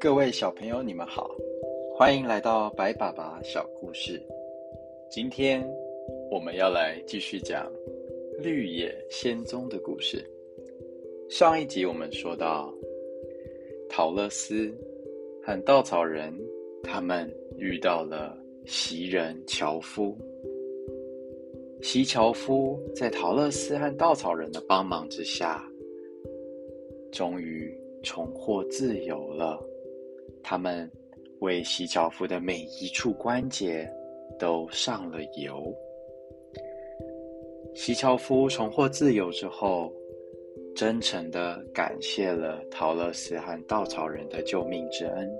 各位小朋友，你们好，欢迎来到白爸爸小故事。今天我们要来继续讲绿野仙踪的故事。上一集我们说到，陶乐斯和稻草人他们遇到了袭人樵夫。袭樵夫在陶乐斯和稻草人的帮忙之下，终于重获自由了。他们为洗脚夫的每一处关节都上了油。洗樵夫重获自由之后，真诚的感谢了陶乐斯和稻草人的救命之恩。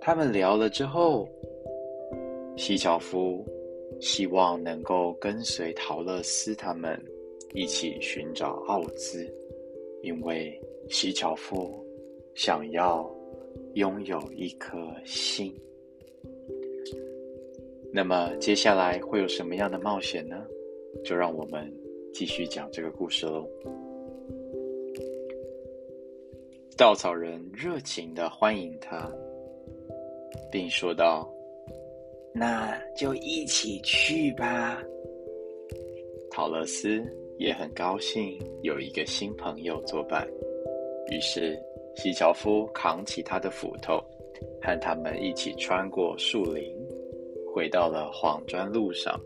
他们聊了之后，洗樵夫希望能够跟随陶乐斯他们一起寻找奥兹，因为洗樵夫想要。拥有一颗心，那么接下来会有什么样的冒险呢？就让我们继续讲这个故事喽。稻草人热情的欢迎他，并说道：“那就一起去吧。”陶乐斯也很高兴有一个新朋友作伴，于是。西樵夫扛起他的斧头，和他们一起穿过树林，回到了黄砖路上。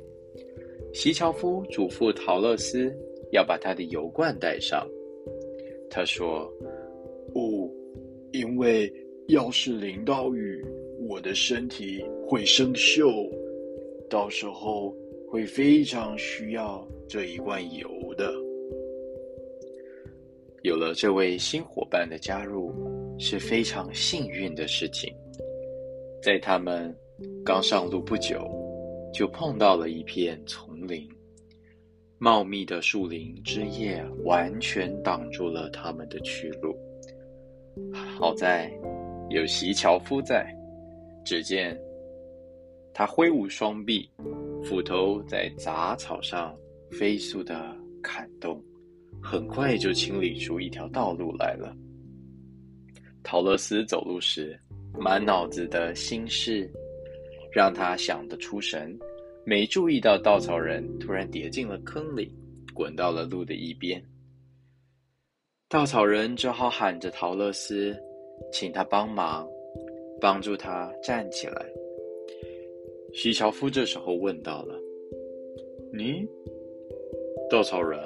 西樵夫嘱咐陶乐斯要把他的油罐带上。他说：“哦，因为要是淋到雨，我的身体会生锈，到时候会非常需要这一罐油的。”有了这位新伙伴的加入，是非常幸运的事情。在他们刚上路不久，就碰到了一片丛林，茂密的树林枝叶完全挡住了他们的去路。好在有席樵夫在，只见他挥舞双臂，斧头在杂草上飞速的砍动。很快就清理出一条道路来了。陶乐斯走路时，满脑子的心事，让他想得出神，没注意到稻草人突然跌进了坑里，滚到了路的一边。稻草人只好喊着陶乐斯，请他帮忙，帮助他站起来。徐樵夫这时候问到了：“你，稻草人？”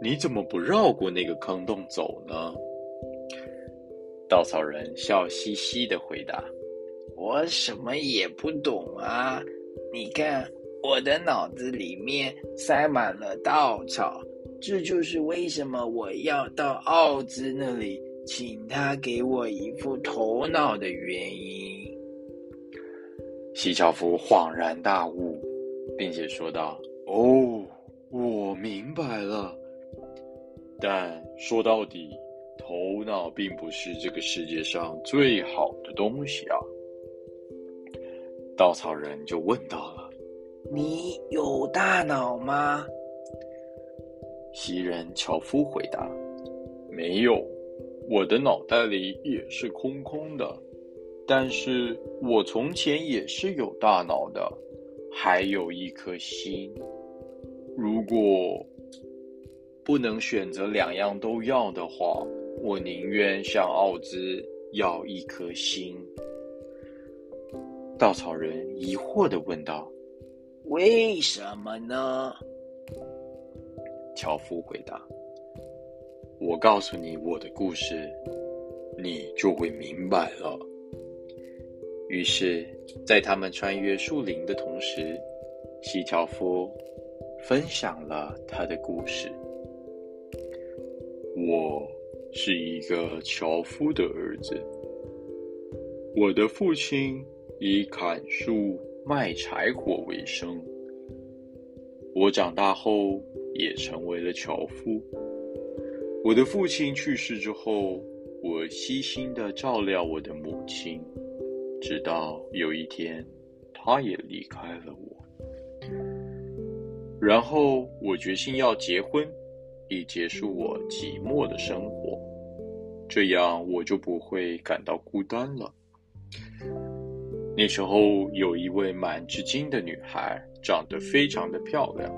你怎么不绕过那个坑洞走呢？稻草人笑嘻嘻的回答：“我什么也不懂啊！你看，我的脑子里面塞满了稻草，这就是为什么我要到奥兹那里，请他给我一副头脑的原因。”西樵夫恍然大悟，并且说道：“哦，我明白了。”但说到底，头脑并不是这个世界上最好的东西啊。稻草人就问到了：“你有大脑吗？”袭人樵夫回答：“没有，我的脑袋里也是空空的。但是我从前也是有大脑的，还有一颗心。如果……”不能选择两样都要的话，我宁愿向奥兹要一颗心。稻草人疑惑的问道：“为什么呢？”樵夫回答：“我告诉你我的故事，你就会明白了。”于是，在他们穿越树林的同时，西樵夫分享了他的故事。我是一个樵夫的儿子。我的父亲以砍树卖柴火为生。我长大后也成为了樵夫。我的父亲去世之后，我悉心的照料我的母亲，直到有一天，他也离开了我。然后我决心要结婚，以结束我寂寞的生活，这样我就不会感到孤单了。那时候有一位满至金的女孩，长得非常的漂亮，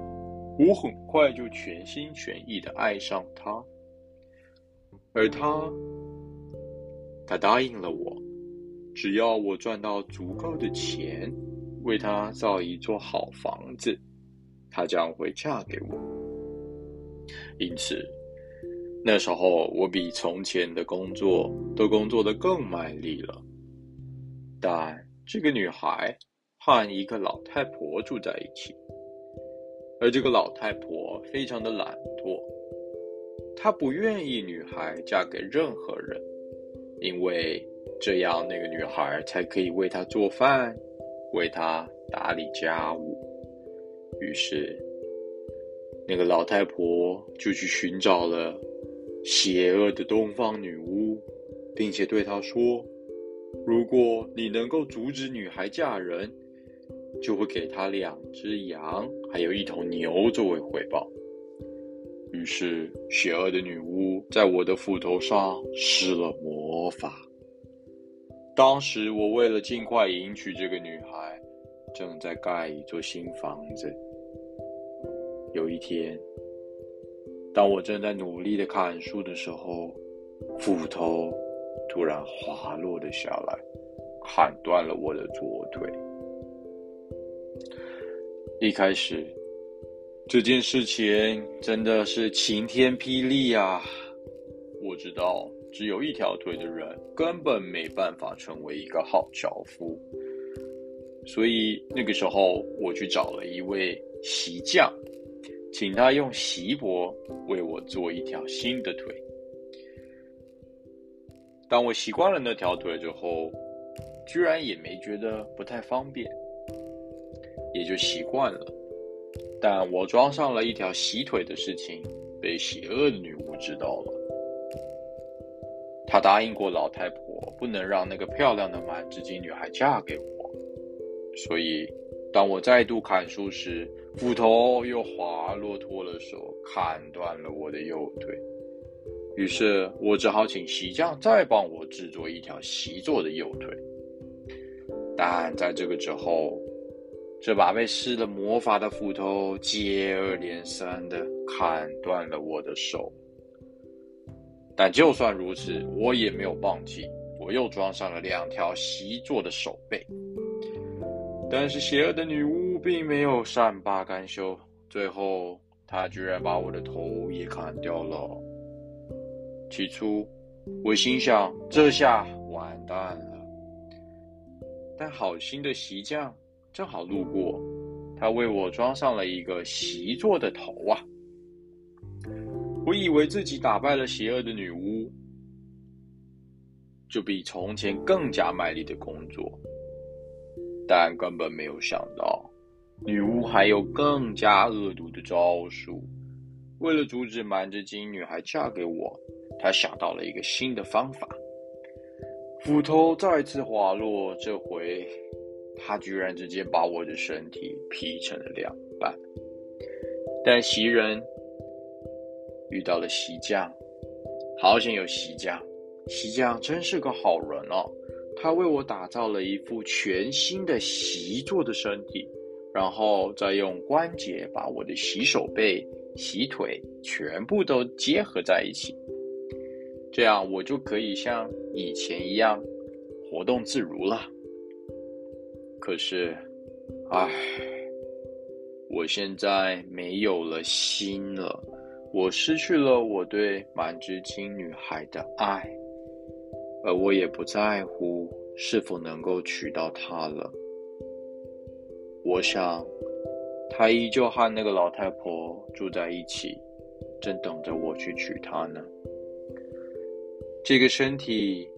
我很快就全心全意的爱上她，而她，她答应了我，只要我赚到足够的钱，为她造一座好房子。她将会嫁给我，因此那时候我比从前的工作都工作的更卖力了。但这个女孩和一个老太婆住在一起，而这个老太婆非常的懒惰，她不愿意女孩嫁给任何人，因为这样那个女孩才可以为他做饭，为他打理家务。于是，那个老太婆就去寻找了邪恶的东方女巫，并且对她说：“如果你能够阻止女孩嫁人，就会给她两只羊，还有一头牛作为回报。”于是，邪恶的女巫在我的斧头上施了魔法。当时，我为了尽快迎娶这个女孩，正在盖一座新房子。有一天，当我正在努力的砍树的时候，斧头突然滑落了下来，砍断了我的左腿。一开始，这件事情真的是晴天霹雳啊！我知道，只有一条腿的人根本没办法成为一个好樵夫，所以那个时候我去找了一位席匠。请他用席帛为我做一条新的腿。当我习惯了那条腿之后，居然也没觉得不太方便，也就习惯了。但我装上了一条锡腿的事情被邪恶的女巫知道了。他答应过老太婆，不能让那个漂亮的满纸金女孩嫁给我，所以。当我再度砍树时，斧头又滑落脱了手，砍断了我的右腿。于是我只好请席匠再帮我制作一条席做的右腿。但在这个之后，这把被施了魔法的斧头接二连三的砍断了我的手。但就算如此，我也没有放弃，我又装上了两条席做的手背。但是邪恶的女巫并没有善罢甘休，最后她居然把我的头也砍掉了。起初，我心想这下完蛋了。但好心的席匠正好路过，他为我装上了一个席座的头啊！我以为自己打败了邪恶的女巫，就比从前更加卖力的工作。但根本没有想到，女巫还有更加恶毒的招数。为了阻止瞒着金女孩嫁给我，她想到了一个新的方法。斧头再次滑落，这回她居然直接把我的身体劈成了两半。但袭人遇到了席匠，好险有席匠，席匠真是个好人哦。他为我打造了一副全新的席座的身体，然后再用关节把我的洗手背、洗腿全部都结合在一起，这样我就可以像以前一样活动自如了。可是，唉，我现在没有了心了，我失去了我对满之青女孩的爱。而我也不在乎是否能够娶到她了。我想，她依旧和那个老太婆住在一起，正等着我去娶她呢。这个身体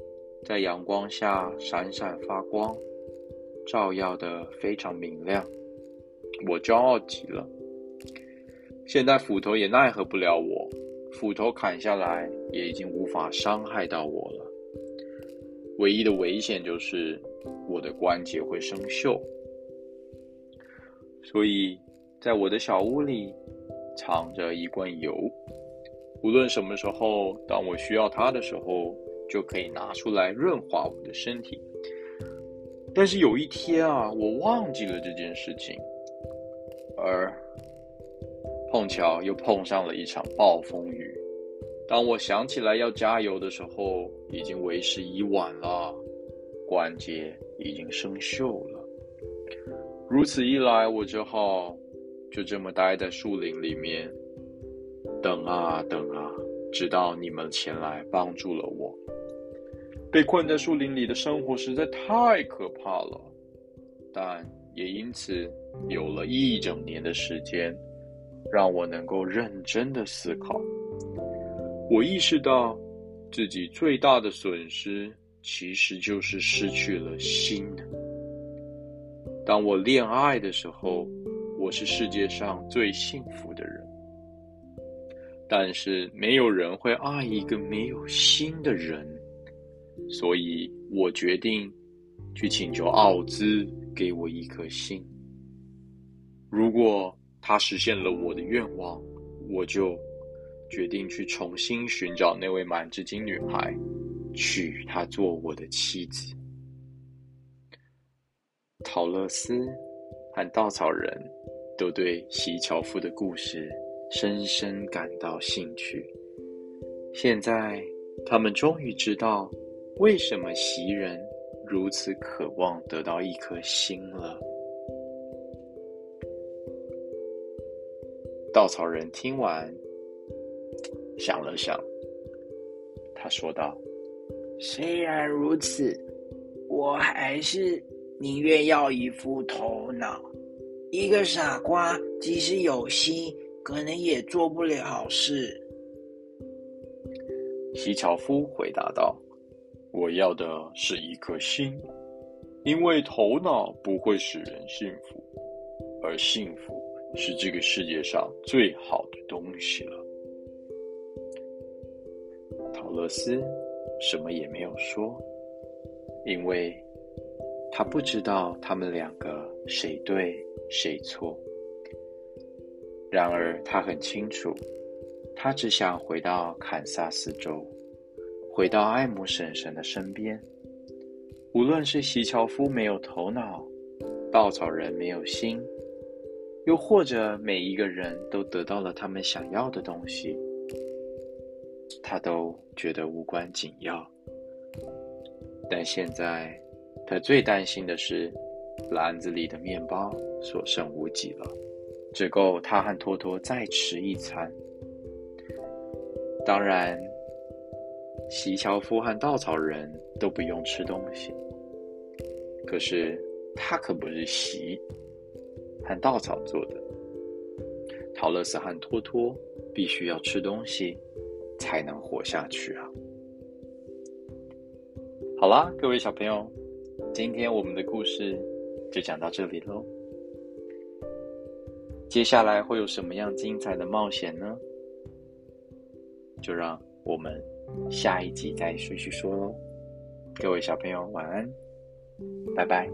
在阳光下闪闪发光，照耀的非常明亮，我骄傲极了。现在斧头也奈何不了我，斧头砍下来也已经无法伤害到我了。唯一的危险就是我的关节会生锈，所以在我的小屋里藏着一罐油，无论什么时候，当我需要它的时候，就可以拿出来润滑我的身体。但是有一天啊，我忘记了这件事情，而碰巧又碰上了一场暴风雨。当我想起来要加油的时候，已经为时已晚了，关节已经生锈了。如此一来，我只好就这么待在树林里面，等啊等啊，直到你们前来帮助了我。被困在树林里的生活实在太可怕了，但也因此有了一整年的时间，让我能够认真的思考。我意识到，自己最大的损失其实就是失去了心。当我恋爱的时候，我是世界上最幸福的人。但是没有人会爱一个没有心的人，所以我决定去请求奥兹给我一颗心。如果他实现了我的愿望，我就。决定去重新寻找那位满之金女孩，娶她做我的妻子。陶乐斯和稻草人都对席樵夫的故事深深感到兴趣。现在，他们终于知道为什么袭人如此渴望得到一颗心了。稻草人听完。想了想，他说道：“虽然如此，我还是宁愿要一副头脑。一个傻瓜即使有心，可能也做不了好事。”西樵夫回答道：“我要的是一颗心，因为头脑不会使人幸福，而幸福是这个世界上最好的东西了。”陶乐斯什么也没有说，因为他不知道他们两个谁对谁错。然而他很清楚，他只想回到堪萨斯州，回到艾姆婶婶的身边。无论是席乔夫没有头脑，稻草人没有心，又或者每一个人都得到了他们想要的东西。他都觉得无关紧要，但现在他最担心的是，篮子里的面包所剩无几了，只够他和托托再吃一餐。当然，席樵夫和稻草人都不用吃东西，可是他可不是席和稻草做的。陶乐斯和托托必须要吃东西。才能活下去啊！好啦，各位小朋友，今天我们的故事就讲到这里喽。接下来会有什么样精彩的冒险呢？就让我们下一集再继续说喽。各位小朋友，晚安，拜拜。